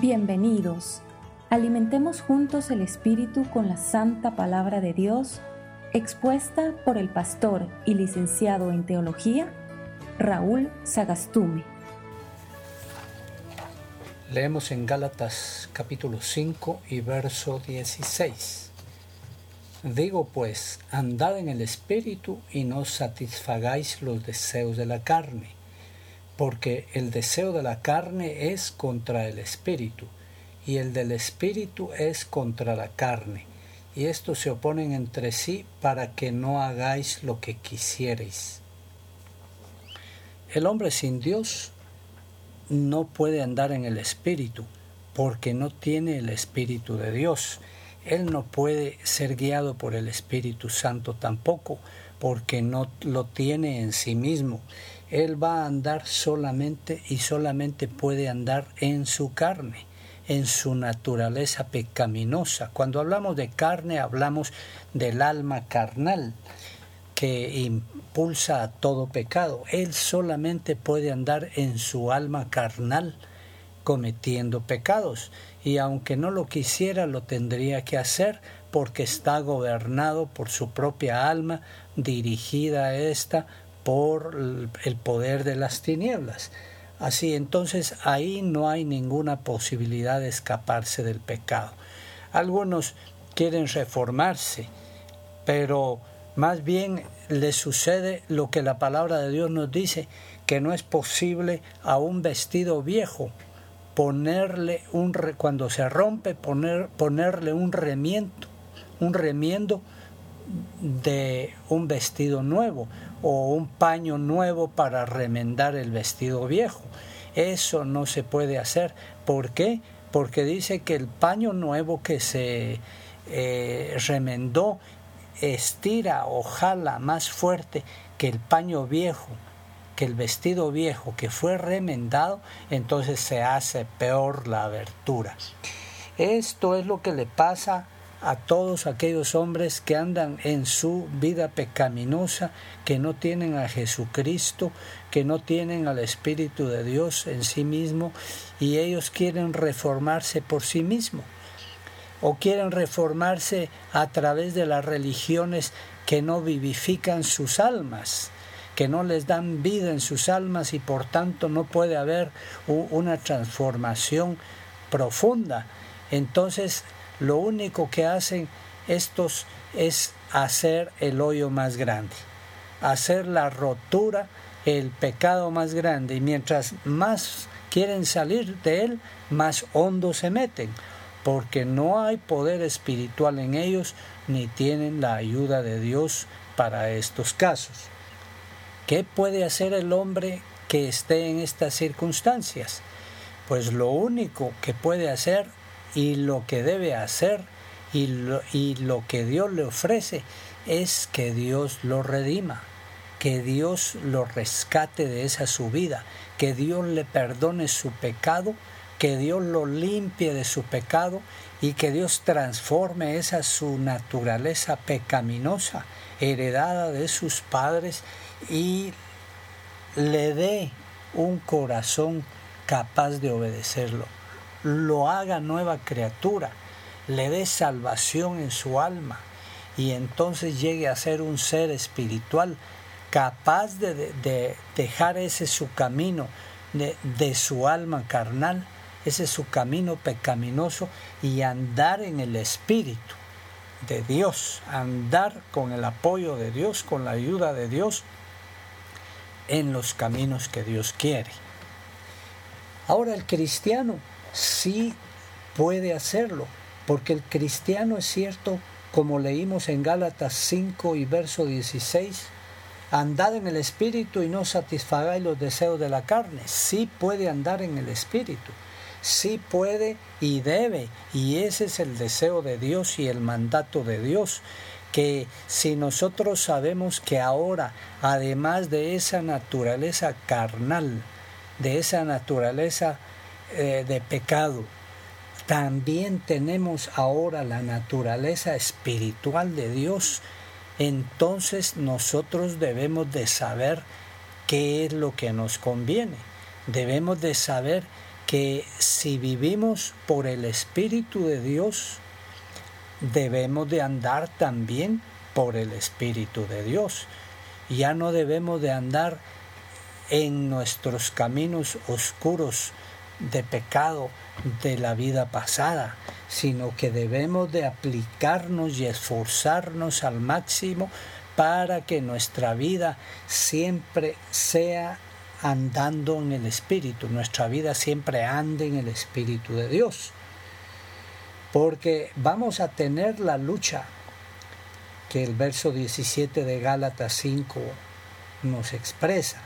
Bienvenidos. Alimentemos juntos el Espíritu con la santa palabra de Dios, expuesta por el pastor y licenciado en teología, Raúl Sagastume. Leemos en Gálatas capítulo 5 y verso 16. Digo pues, andad en el Espíritu y no satisfagáis los deseos de la carne porque el deseo de la carne es contra el espíritu, y el del espíritu es contra la carne, y estos se oponen entre sí para que no hagáis lo que quisierais. El hombre sin Dios no puede andar en el espíritu, porque no tiene el espíritu de Dios. Él no puede ser guiado por el Espíritu Santo tampoco, porque no lo tiene en sí mismo él va a andar solamente y solamente puede andar en su carne, en su naturaleza pecaminosa. Cuando hablamos de carne hablamos del alma carnal que impulsa a todo pecado. Él solamente puede andar en su alma carnal cometiendo pecados y aunque no lo quisiera lo tendría que hacer porque está gobernado por su propia alma dirigida a esta por el poder de las tinieblas. Así entonces ahí no hay ninguna posibilidad de escaparse del pecado. Algunos quieren reformarse, pero más bien les sucede lo que la palabra de Dios nos dice, que no es posible a un vestido viejo ponerle un cuando se rompe poner, ponerle un remiendo, un remiendo de un vestido nuevo o un paño nuevo para remendar el vestido viejo. Eso no se puede hacer. ¿Por qué? Porque dice que el paño nuevo que se eh, remendó estira o jala más fuerte que el paño viejo, que el vestido viejo que fue remendado, entonces se hace peor la abertura. Esto es lo que le pasa a todos aquellos hombres que andan en su vida pecaminosa, que no tienen a Jesucristo, que no tienen al Espíritu de Dios en sí mismo y ellos quieren reformarse por sí mismos o quieren reformarse a través de las religiones que no vivifican sus almas, que no les dan vida en sus almas y por tanto no puede haber una transformación profunda. Entonces lo único que hacen estos es hacer el hoyo más grande, hacer la rotura, el pecado más grande. Y mientras más quieren salir de él, más hondo se meten, porque no hay poder espiritual en ellos ni tienen la ayuda de Dios para estos casos. ¿Qué puede hacer el hombre que esté en estas circunstancias? Pues lo único que puede hacer y lo que debe hacer y lo, y lo que Dios le ofrece es que Dios lo redima, que Dios lo rescate de esa subida, que Dios le perdone su pecado, que Dios lo limpie de su pecado y que Dios transforme esa su naturaleza pecaminosa, heredada de sus padres, y le dé un corazón capaz de obedecerlo lo haga nueva criatura, le dé salvación en su alma y entonces llegue a ser un ser espiritual capaz de, dejar ese su camino de, su alma carnal, ese su camino pecaminoso y andar en el espíritu de Dios, andar con el apoyo de Dios, con la ayuda de Dios en los caminos que Dios quiere. Ahora el cristiano sí puede hacerlo, porque el cristiano es cierto, como leímos en Gálatas 5 y verso 16, andad en el espíritu y no satisfagáis los deseos de la carne. Sí puede andar en el espíritu, sí puede y debe, y ese es el deseo de Dios y el mandato de Dios que si nosotros sabemos que ahora, además de esa naturaleza carnal, de esa naturaleza eh, de pecado. También tenemos ahora la naturaleza espiritual de Dios. Entonces nosotros debemos de saber qué es lo que nos conviene. Debemos de saber que si vivimos por el Espíritu de Dios, debemos de andar también por el Espíritu de Dios. Ya no debemos de andar en nuestros caminos oscuros de pecado de la vida pasada, sino que debemos de aplicarnos y esforzarnos al máximo para que nuestra vida siempre sea andando en el Espíritu, nuestra vida siempre ande en el Espíritu de Dios. Porque vamos a tener la lucha que el verso 17 de Gálatas 5 nos expresa,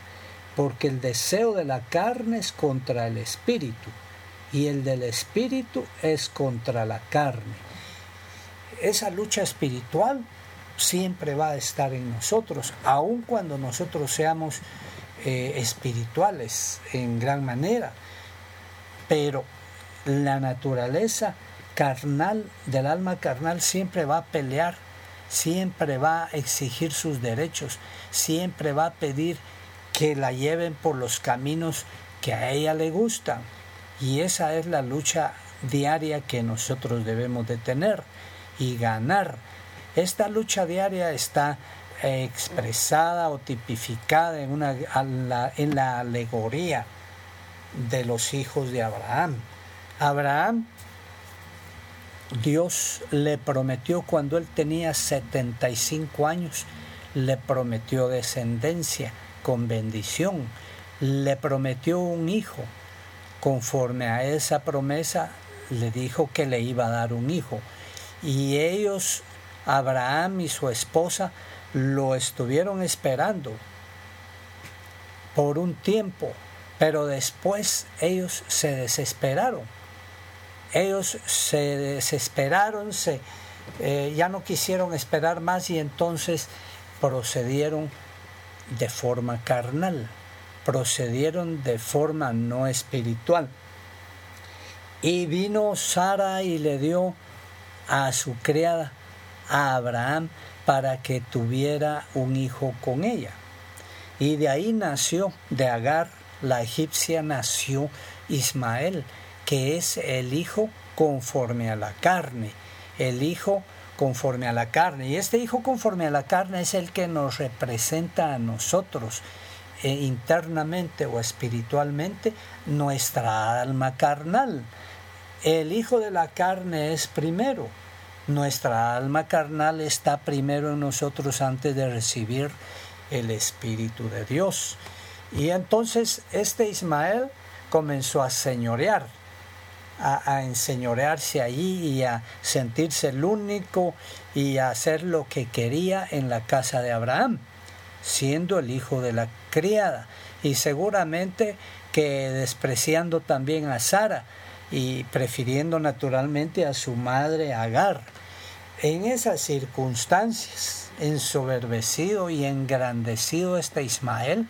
porque el deseo de la carne es contra el Espíritu y el del Espíritu es contra la carne. Esa lucha espiritual siempre va a estar en nosotros, aun cuando nosotros seamos eh, espirituales en gran manera. Pero la naturaleza carnal del alma carnal siempre va a pelear, siempre va a exigir sus derechos, siempre va a pedir que la lleven por los caminos que a ella le gustan. Y esa es la lucha diaria que nosotros debemos de tener y ganar esta lucha diaria está eh, expresada o tipificada en, una, en la alegoría de los hijos de Abraham. Abraham, Dios le prometió cuando él tenía 75 años, le prometió descendencia con bendición, le prometió un hijo. Conforme a esa promesa, le dijo que le iba a dar un hijo. Y ellos Abraham y su esposa lo estuvieron esperando por un tiempo, pero después ellos se desesperaron. Ellos se desesperaron, se, eh, ya no quisieron esperar más y entonces procedieron de forma carnal, procedieron de forma no espiritual. Y vino Sara y le dio a su criada a Abraham para que tuviera un hijo con ella. Y de ahí nació, de Agar, la egipcia, nació Ismael, que es el hijo conforme a la carne, el hijo conforme a la carne. Y este hijo conforme a la carne es el que nos representa a nosotros eh, internamente o espiritualmente nuestra alma carnal. El hijo de la carne es primero, nuestra alma carnal está primero en nosotros antes de recibir el Espíritu de Dios. Y entonces este Ismael comenzó a señorear, a, enseñorearse allí y a sentirse el único y a hacer lo que quería en la casa de Abraham, siendo el hijo de la criada y seguramente que despreciando también a Sara y prefiriendo naturalmente a su madre Agar. En esas circunstancias, ensoberbecido y engrandecido este Ismael,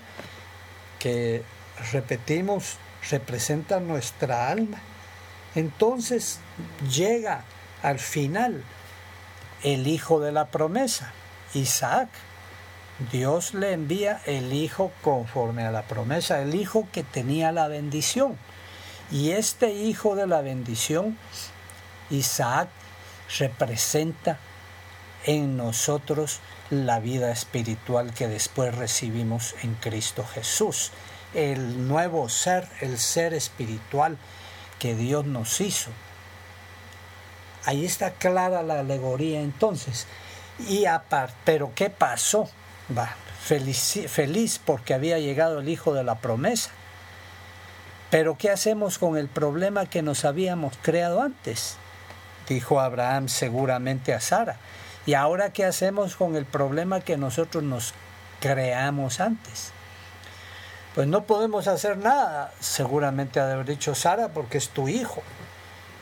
que repetimos, representa nuestra alma, entonces llega al final el hijo de la promesa, Isaac. Dios le envía el hijo conforme a la promesa, el hijo que tenía la bendición. Y este hijo de la bendición, Isaac, representa en nosotros la vida espiritual que después recibimos en Cristo Jesús. El nuevo ser, el ser espiritual que Dios nos hizo. Ahí está clara la alegoría entonces. Y aparte, pero ¿qué pasó? Va, feliz, feliz porque había llegado el hijo de la promesa. Pero ¿qué hacemos con el problema que nos habíamos creado antes? dijo Abraham seguramente a Sara. ¿Y ahora qué hacemos con el problema que nosotros nos creamos antes? Pues no podemos hacer nada, seguramente ha haber dicho Sara, porque es tu hijo.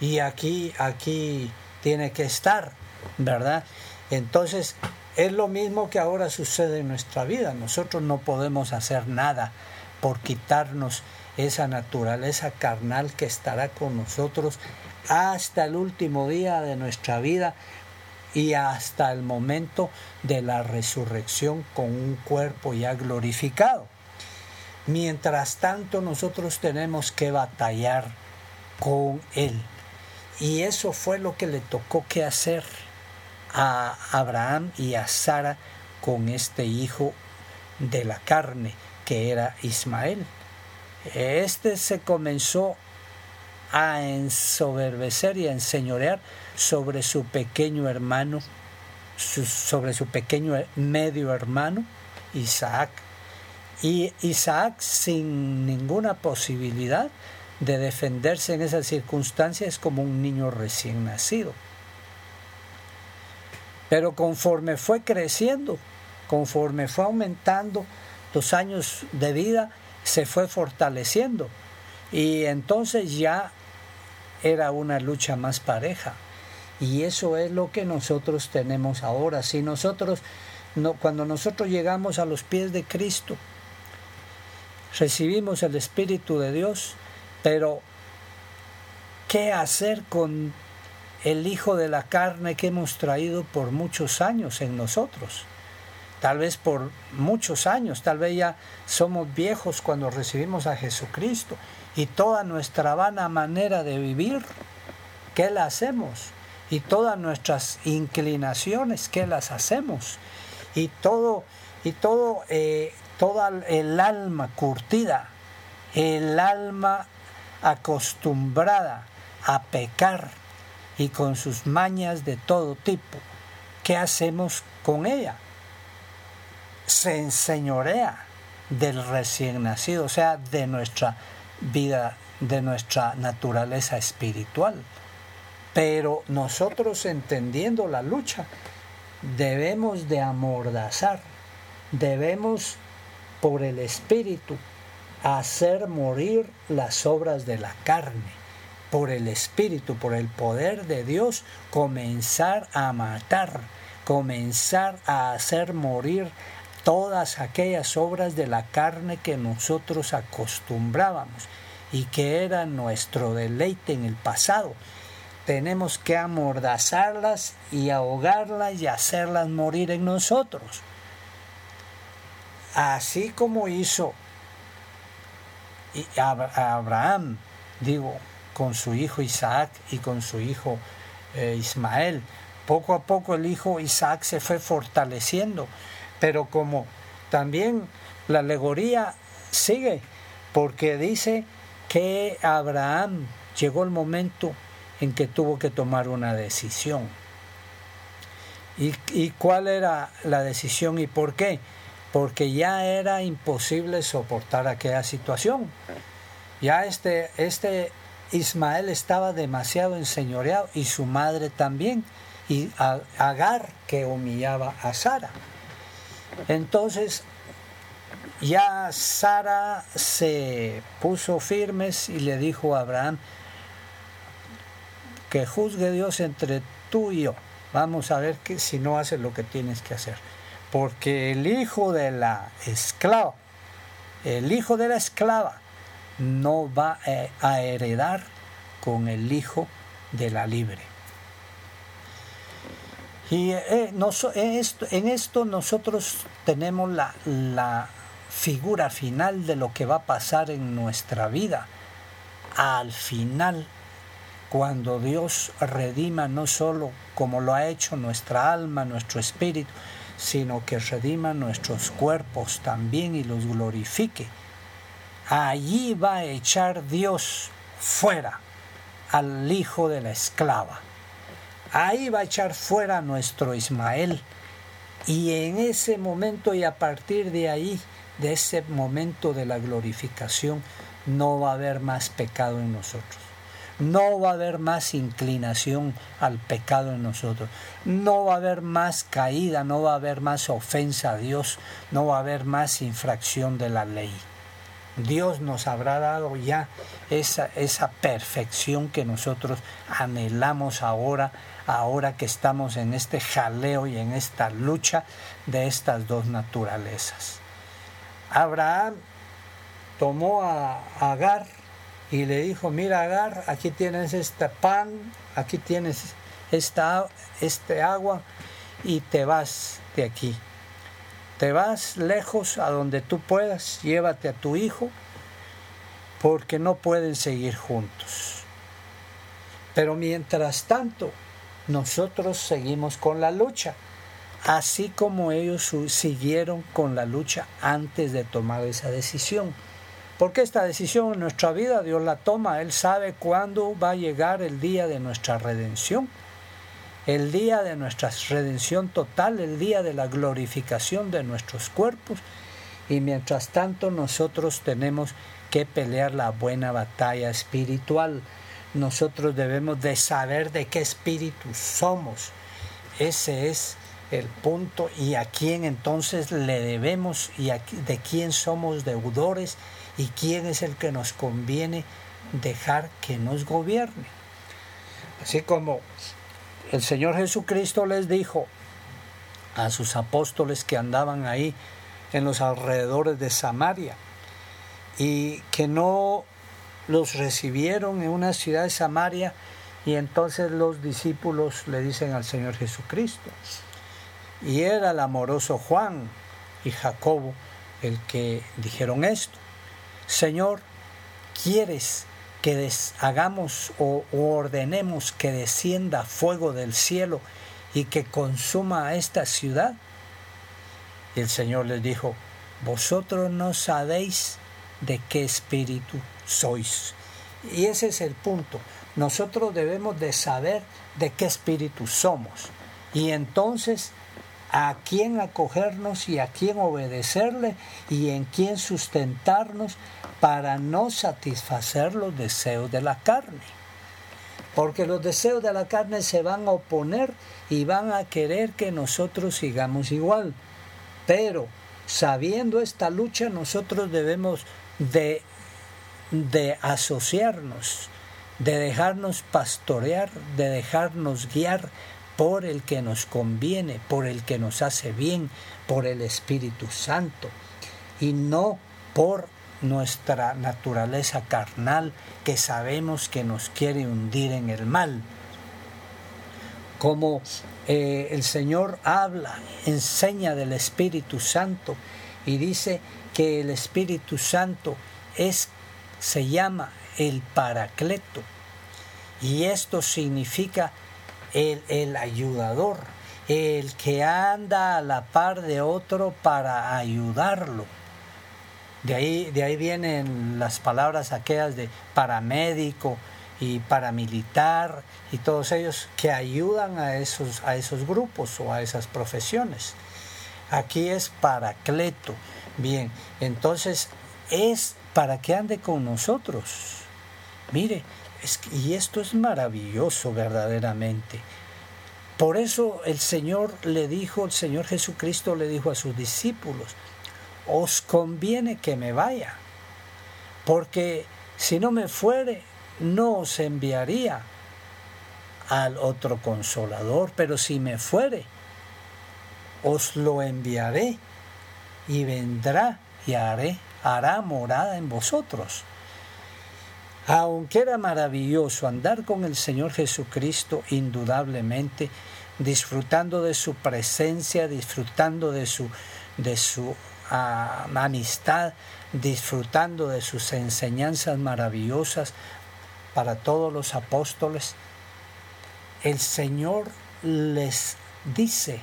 Y aquí, aquí tiene que estar, ¿verdad? Entonces, es lo mismo que ahora sucede en nuestra vida. Nosotros no podemos hacer nada por quitarnos esa naturaleza carnal que estará con nosotros hasta el último día de nuestra vida y hasta el momento de la resurrección con un cuerpo ya glorificado. Mientras tanto nosotros tenemos que batallar con Él. Y eso fue lo que le tocó que hacer a Abraham y a Sara con este hijo de la carne que era Ismael. Este se comenzó a ensoberbecer y a enseñorear sobre su pequeño hermano, sobre su pequeño medio hermano, Isaac. Y Isaac, sin ninguna posibilidad de defenderse en esas circunstancias, es como un niño recién nacido. Pero conforme fue creciendo, conforme fue aumentando los años de vida, se fue fortaleciendo. Y entonces ya era una lucha más pareja. Y eso es lo que nosotros tenemos ahora. Si nosotros, no, cuando nosotros llegamos a los pies de Cristo, recibimos el Espíritu de Dios, pero ¿qué hacer con el Hijo de la carne que hemos traído por muchos años en nosotros? Tal vez por muchos años, tal vez ya somos viejos cuando recibimos a Jesucristo y toda nuestra vana manera de vivir, ¿qué la hacemos? Y todas nuestras inclinaciones, ¿qué las hacemos? Y todo, y todo, eh, toda el alma curtida, el alma acostumbrada a pecar y con sus mañas de todo tipo, ¿qué hacemos con ella? Se enseñorea del recién nacido, o sea, de nuestra vida de nuestra naturaleza espiritual. Pero nosotros entendiendo la lucha, debemos de amordazar, debemos por el Espíritu hacer morir las obras de la carne, por el Espíritu, por el poder de Dios, comenzar a matar, comenzar a hacer morir todas aquellas obras de la carne que nosotros acostumbrábamos y que eran nuestro deleite en el pasado. Tenemos que amordazarlas y ahogarlas y hacerlas morir en nosotros. Así como hizo Abraham, digo, con su hijo Isaac y con su hijo eh, Ismael. Poco a poco el hijo Isaac se fue fortaleciendo pero como también la alegoría sigue, porque dice que Abraham llegó el momento en que tuvo que tomar una decisión. ¿Y, cuál era la decisión y por qué? Porque ya era imposible soportar aquella situación. Ya este, este Ismael estaba demasiado enseñoreado y su madre también, y Agar que humillaba a Sara. Entonces ya Sara se puso firmes y le dijo a Abraham que juzgue Dios entre tú y yo. Vamos a ver que si no haces lo que tienes que hacer. Porque el hijo de la esclava, el hijo de la esclava, no va a heredar con el hijo de la libre. Y eh, en, esto, nosotros tenemos la, la figura final de lo que va a pasar en nuestra vida. Al final, cuando Dios redima no solo como lo ha hecho nuestra alma, nuestro espíritu, sino que redima nuestros cuerpos también y los glorifique. Allí va a echar Dios fuera al hijo de la esclava Ahí va a echar fuera a nuestro Ismael. Y en ese momento y a partir de ahí, de ese momento de la glorificación, no va a haber más pecado en nosotros. No va a haber más inclinación al pecado en nosotros. No va a haber más caída, no va a haber más ofensa a Dios, no va a haber más infracción de la ley. Dios nos habrá dado ya esa, esa perfección que nosotros anhelamos ahora ahora que estamos en este jaleo y en esta lucha de estas dos naturalezas. Abraham tomó a Agar y le dijo, mira Agar, aquí tienes este pan, aquí tienes esta, este agua y te vas de aquí. te vas lejos a donde tú puedas, llévate a tu hijo, porque no pueden seguir juntos. Pero mientras tanto, nosotros seguimos con la lucha, así como ellos siguieron con la lucha antes de tomar esa decisión. Porque esta decisión en nuestra vida Dios la toma, Él sabe cuándo va a llegar el día de nuestra redención el día de nuestra redención total, el día de la glorificación de nuestros cuerpos. Y mientras tanto nosotros tenemos que pelear la buena batalla espiritual. Nosotros debemos de saber de qué espíritu somos. Ese es el punto y a quién entonces le debemos y de quién somos deudores y quién es el que nos conviene dejar que nos gobierne. Así como el Señor Jesucristo les dijo a sus apóstoles que andaban ahí en los alrededores de Samaria y que no los recibieron en una ciudad de Samaria y entonces los discípulos le dicen al Señor Jesucristo. Y era el amoroso Juan y Jacobo el que dijeron esto. Señor, ¿quieres que hagamos o, ordenemos que descienda fuego del cielo y que consuma a esta ciudad? Y el Señor les dijo, vosotros no sabéis de qué espíritu sois. Y ese es el punto. Nosotros debemos de saber de qué espíritu somos. Y entonces a quién acogernos y a quién obedecerle y en quién sustentarnos para no satisfacer los deseos de la carne. Porque los deseos de la carne se van a oponer y van a querer que nosotros sigamos igual. Pero sabiendo esta lucha nosotros debemos de, de asociarnos, de dejarnos pastorear, de dejarnos guiar por el que nos conviene, por el que nos hace bien, por el Espíritu Santo, y no por nuestra naturaleza carnal que sabemos que nos quiere hundir en el mal. Como eh, el Señor habla, enseña del Espíritu Santo y dice que el Espíritu Santo es, se llama el Paracleto. Y esto significa el, ayudador, el que anda a la par de otro para ayudarlo. De ahí, de ahí vienen las palabras aquellas de paramédico y paramilitar y todos ellos que ayudan a esos, a esos grupos o a esas profesiones. Aquí es paracleto. Bien, entonces es para que ande con nosotros. Mire, y esto es maravilloso verdaderamente. Por eso el Señor le dijo, el Señor Jesucristo le dijo a sus discípulos, os conviene que me vaya, porque si no me fuere, no os enviaría al otro consolador, pero si me fuere, os lo enviaré y vendrá y haré, hará morada en vosotros. Aunque era maravilloso andar con el Señor Jesucristo, indudablemente, disfrutando de su presencia, disfrutando de su, de su ah, amistad, disfrutando de sus enseñanzas maravillosas para todos los apóstoles, el Señor les dice,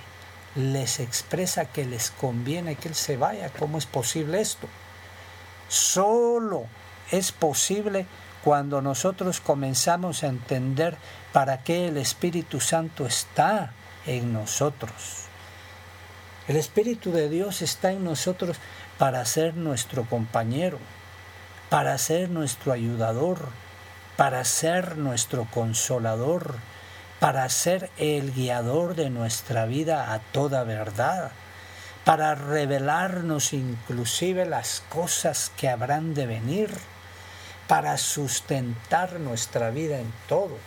les expresa que les conviene que Él se vaya. ¿Cómo es posible esto? Solo es posible cuando nosotros comenzamos a entender para qué el Espíritu Santo está en nosotros. El Espíritu de Dios está en nosotros para ser nuestro compañero, para ser nuestro ayudador, para ser nuestro consolador, para ser el guiador de nuestra vida a toda verdad, para revelarnos inclusive las cosas que habrán de venir para sustentar nuestra vida en todo.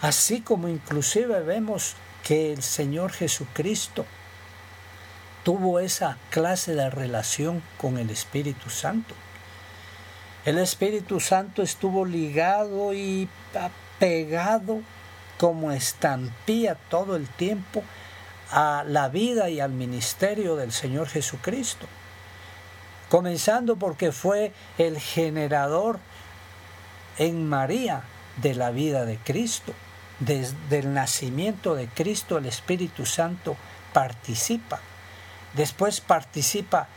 Así como inclusive vemos que el Señor Jesucristo tuvo esa clase de relación con el Espíritu Santo. El Espíritu Santo estuvo ligado y pegado como estampía todo el tiempo a la vida y al ministerio del Señor Jesucristo. Comenzando porque fue el generador en María de la vida de Cristo. Desde el nacimiento de Cristo el Espíritu Santo participa. Después participa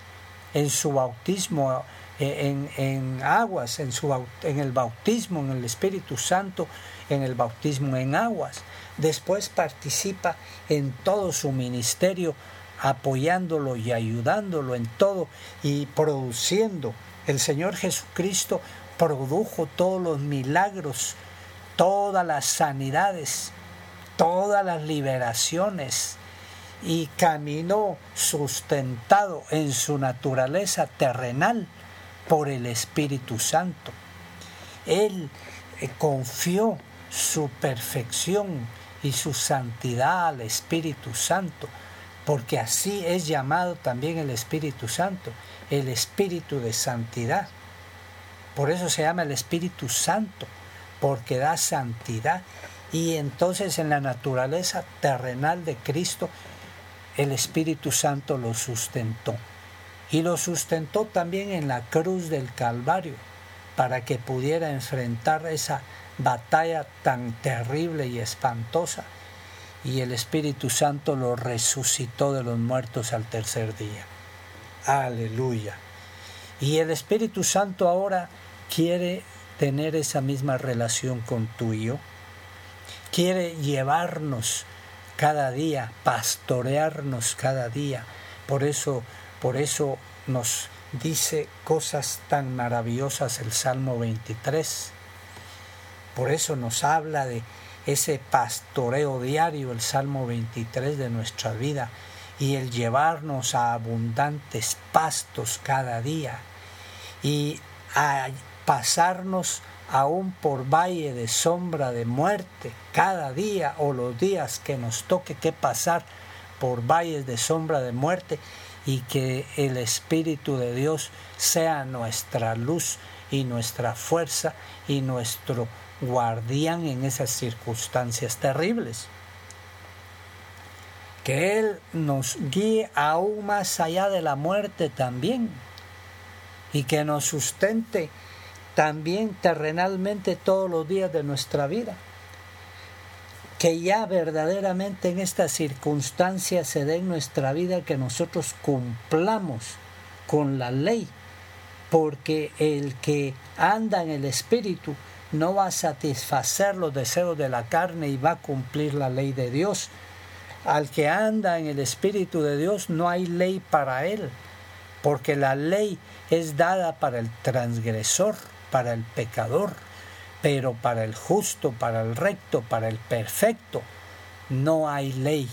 en su bautismo eh, en, aguas, en, su, en el bautismo, en el Espíritu Santo, en el bautismo en aguas. Después participa en todo su ministerio, apoyándolo y ayudándolo en todo y produciendo. El Señor Jesucristo produjo todos los milagros, todas las sanidades, todas las liberaciones y caminó sustentado en su naturaleza terrenal por el Espíritu Santo. Él eh, confió su perfección y su santidad al Espíritu Santo, porque así es llamado también el Espíritu Santo, el Espíritu de santidad. Por eso se llama el Espíritu Santo, porque da santidad. Y entonces en la naturaleza terrenal de Cristo, el Espíritu Santo lo sustentó y lo sustentó también en la cruz del Calvario para que pudiera enfrentar esa batalla tan terrible y espantosa. Y el Espíritu Santo lo resucitó de los muertos al tercer día. Aleluya. Y el Espíritu Santo ahora quiere tener esa misma relación con tú y yo. Quiere llevarnos cada día, pastorearnos cada día. Por eso por eso nos dice cosas tan maravillosas el Salmo 23. Por eso nos habla de ese pastoreo diario, el Salmo 23 de nuestra vida, y el llevarnos a abundantes pastos cada día, y a pasarnos aún por valle de sombra de muerte cada día o los días que nos toque que pasar por valles de sombra de muerte y que el Espíritu de Dios sea nuestra luz y nuestra fuerza y nuestro guardián en esas circunstancias terribles. Que Él nos guíe aún más allá de la muerte también. Y que nos sustente también terrenalmente todos los días de nuestra vida. Que ya verdaderamente en esta circunstancia se dé en nuestra vida que nosotros cumplamos con la ley, porque el que anda en el Espíritu no va a satisfacer los deseos de la carne y va a cumplir la ley de Dios. Al que anda en el Espíritu de Dios no hay ley para él, porque la ley es dada para el transgresor, para el pecador pero para el justo, para el recto, para el perfecto, no hay ley.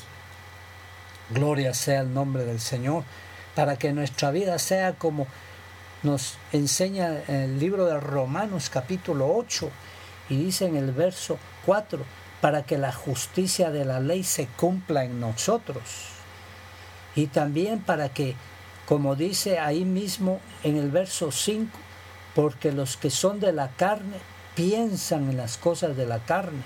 Gloria sea el nombre del Señor, para que nuestra vida sea como nos enseña el libro de Romanos capítulo 8 y dice en el verso 4, para que la justicia de la ley se cumpla en nosotros. Y también para que, como dice ahí mismo en el verso 5, porque los que son de la carne piensan en las cosas de la carne,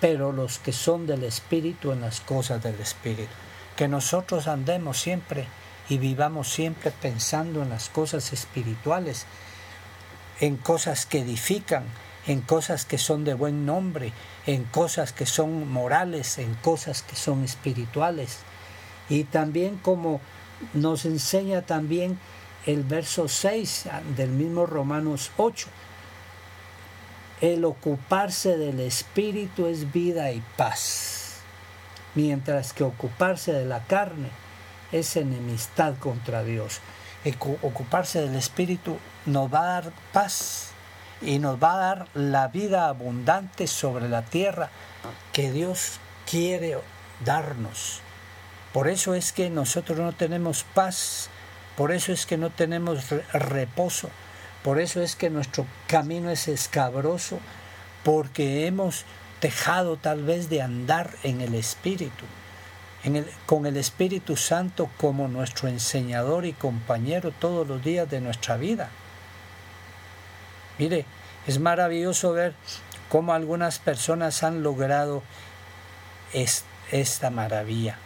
pero los que son del Espíritu en las cosas del Espíritu. Que nosotros andemos siempre y vivamos siempre pensando en las cosas espirituales, en cosas que edifican, en cosas que son de buen nombre, en cosas que son morales, en cosas que son espirituales. Y también como nos enseña también el verso 6 del mismo Romanos 8, el ocuparse del espíritu es vida y paz, mientras que ocuparse de la carne es enemistad contra Dios. ocuparse del espíritu nos va a dar paz y nos va a dar la vida abundante sobre la tierra que Dios quiere darnos. Por eso es que nosotros no tenemos paz, por eso es que no tenemos reposo, por eso es que nuestro camino es escabroso, porque hemos dejado tal vez de andar en el Espíritu, con el Espíritu Santo como nuestro enseñador y compañero todos los días de nuestra vida. Mire, es maravilloso ver cómo algunas personas han logrado esta maravilla,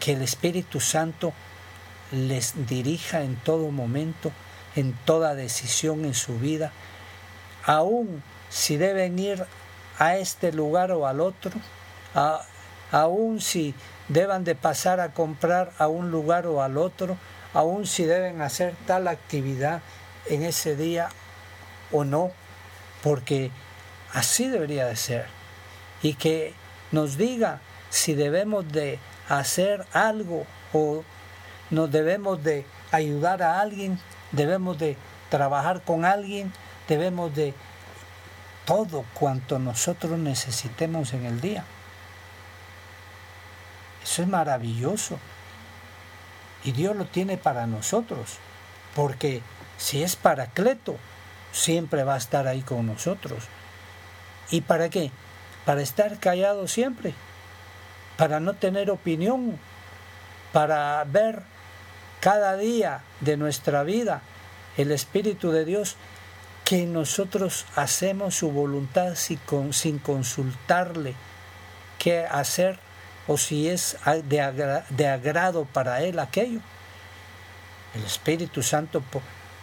que el Espíritu Santo les dirija en todo momento, en toda decisión en su vida, aún si deben ir a este lugar o al otro, aún si deban de pasar a comprar a un lugar o al otro, aún si deben hacer tal actividad en ese día o no, porque así debería de ser. Y que nos diga si debemos de hacer algo o nos debemos de ayudar a alguien, debemos de trabajar con alguien, debemos de todo cuanto nosotros necesitemos en el día. Eso es maravilloso. Y Dios lo tiene para nosotros, porque si es paracleto, siempre va a estar ahí con nosotros. ¿Y para qué? Para estar callado siempre, para no tener opinión, para ver cada día de nuestra vida el Espíritu de Dios que nosotros hacemos su voluntad sin consultarle qué hacer o si es de, agrado para Él aquello. El Espíritu Santo,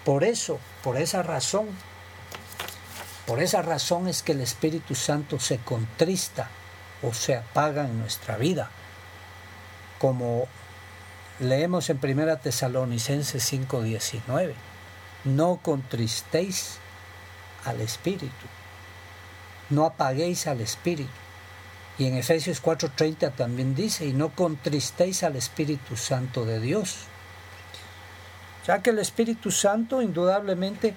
por, eso, por esa razón, por esa razón es que el Espíritu Santo se contrista o se apaga en nuestra vida. Como leemos en 1 Tesalonicenses 5:19, no contristéis al Espíritu, no apaguéis al Espíritu. Y en Efesios 4:30 también dice, y no contristéis al Espíritu Santo de Dios. Ya que el Espíritu Santo indudablemente,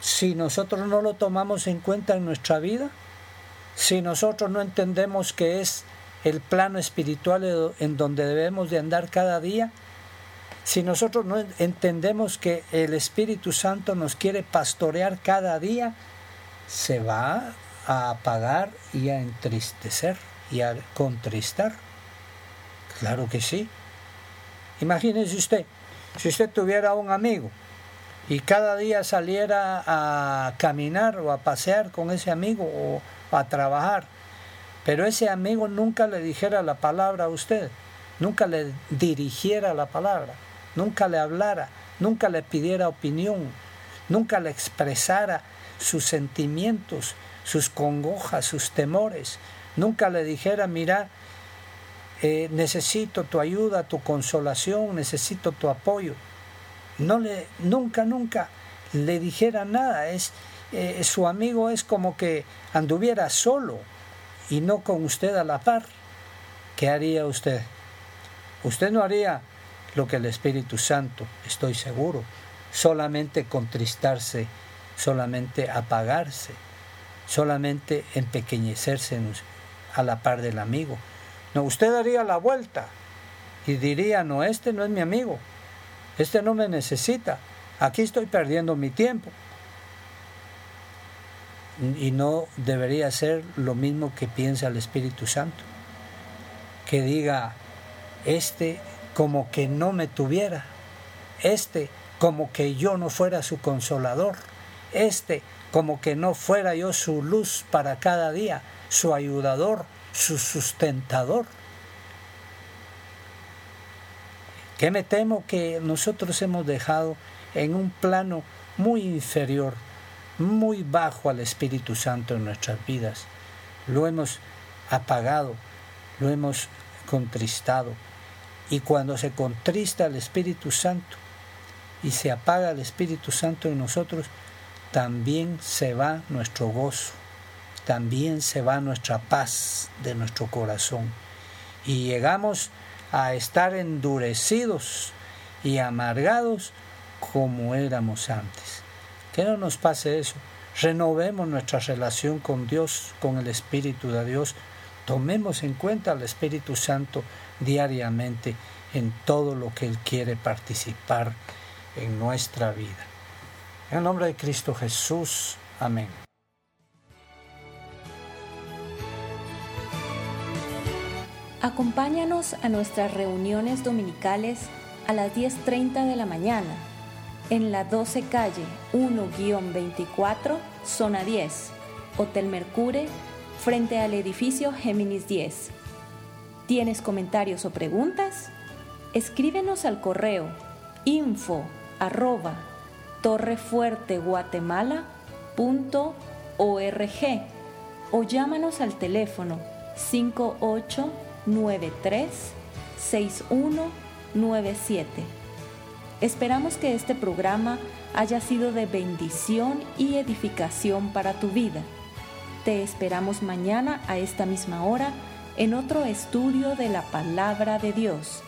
si nosotros no lo tomamos en cuenta en nuestra vida, si nosotros no entendemos que es el plano espiritual en donde debemos de andar cada día, si nosotros no entendemos que el Espíritu Santo nos quiere pastorear cada día, se va a apagar y a entristecer y a contristar. Claro que sí. Imagínese usted, si usted tuviera un amigo y cada día saliera a caminar o a pasear con ese amigo o a trabajar, pero ese amigo nunca le dijera la palabra a usted, nunca le dirigiera la palabra, nunca le hablara, nunca le pidiera opinión, nunca le expresara sus sentimientos, sus congojas, sus temores. Nunca le dijera, mira, eh, necesito tu ayuda, tu consolación, necesito tu apoyo. No le, nunca, nunca le dijera nada. Es, eh, su amigo es como que anduviera solo y no con usted a la par. ¿Qué haría usted? Usted no haría lo que el Espíritu Santo, estoy seguro, solamente contristarse, solamente apagarse solamente empequeñecerse a la par del amigo. No, usted daría la vuelta y diría, no, este no es mi amigo, este no me necesita, aquí estoy perdiendo mi tiempo. Y no debería ser lo mismo que piensa el Espíritu Santo, que diga, este como que no me tuviera, este como que yo no fuera su consolador, este como que no fuera yo su luz para cada día, su ayudador, su sustentador. Que me temo que nosotros hemos dejado en un plano muy inferior, muy bajo al Espíritu Santo en nuestras vidas. Lo hemos apagado, lo hemos contristado. Y cuando se contrista el Espíritu Santo y se apaga el Espíritu Santo en nosotros, también se va nuestro gozo, también se va nuestra paz de nuestro corazón. Y llegamos a estar endurecidos y amargados como éramos antes. Que no nos pase eso. Renovemos nuestra relación con Dios, con el Espíritu de Dios. Tomemos en cuenta al Espíritu Santo diariamente en todo lo que Él quiere participar en nuestra vida. En el nombre de Cristo Jesús. Amén. Acompáñanos a nuestras reuniones dominicales a las 10.30 de la mañana en la 12 calle 1-24, zona 10, Hotel Mercure, frente al edificio Géminis 10. ¿Tienes comentarios o preguntas? Escríbenos al correo info arroba torrefuerteguatemala.org o llámanos al teléfono 5893 6197. Esperamos que este programa haya sido de bendición y edificación para tu vida. Te esperamos mañana a esta misma hora en otro estudio de la palabra de Dios